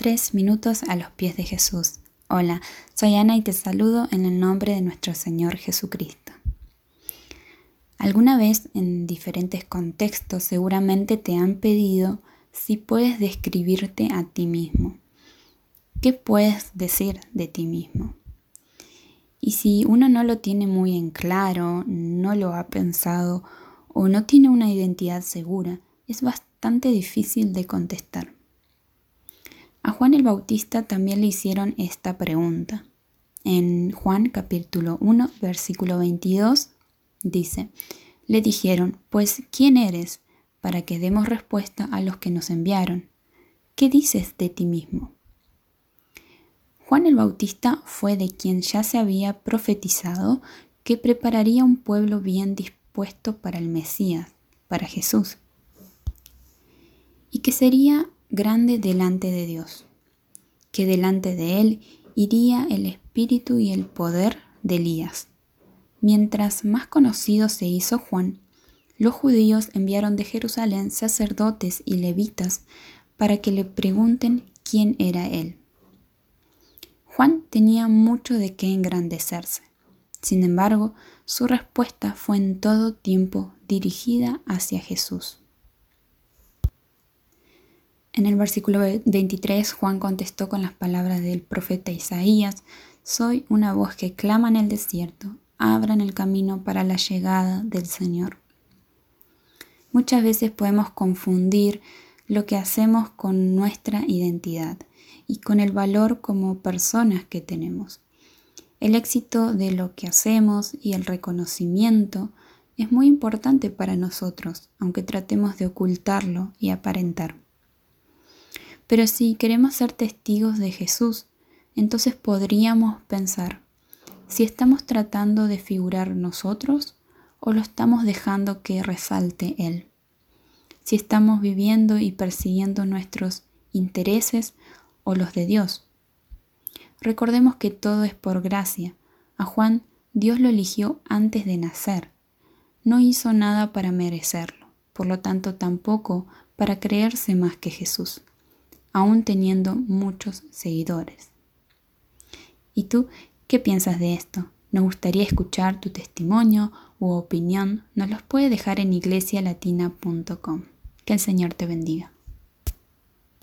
Tres minutos a los pies de Jesús. Hola, soy Ana y te saludo en el nombre de nuestro Señor Jesucristo. Alguna vez en diferentes contextos seguramente te han pedido si puedes describirte a ti mismo. ¿Qué puedes decir de ti mismo? Y si uno no lo tiene muy en claro, no lo ha pensado o no tiene una identidad segura, es bastante difícil de contestar. A Juan el Bautista también le hicieron esta pregunta. En Juan capítulo 1, versículo 22 dice, le dijeron, pues, ¿quién eres? para que demos respuesta a los que nos enviaron. ¿Qué dices de ti mismo? Juan el Bautista fue de quien ya se había profetizado que prepararía un pueblo bien dispuesto para el Mesías, para Jesús, y que sería grande delante de Dios, que delante de él iría el espíritu y el poder de Elías. Mientras más conocido se hizo Juan, los judíos enviaron de Jerusalén sacerdotes y levitas para que le pregunten quién era él. Juan tenía mucho de qué engrandecerse. Sin embargo, su respuesta fue en todo tiempo dirigida hacia Jesús. En el versículo 23, Juan contestó con las palabras del profeta Isaías, Soy una voz que clama en el desierto, abran el camino para la llegada del Señor. Muchas veces podemos confundir lo que hacemos con nuestra identidad y con el valor como personas que tenemos. El éxito de lo que hacemos y el reconocimiento es muy importante para nosotros, aunque tratemos de ocultarlo y aparentar. Pero si queremos ser testigos de Jesús, entonces podríamos pensar si estamos tratando de figurar nosotros o lo estamos dejando que resalte Él. Si estamos viviendo y persiguiendo nuestros intereses o los de Dios. Recordemos que todo es por gracia. A Juan Dios lo eligió antes de nacer. No hizo nada para merecerlo, por lo tanto tampoco para creerse más que Jesús, aún teniendo muchos seguidores. ¿Y tú qué piensas de esto? Nos gustaría escuchar tu testimonio u opinión. Nos los puede dejar en iglesialatina.com. Que el Señor te bendiga.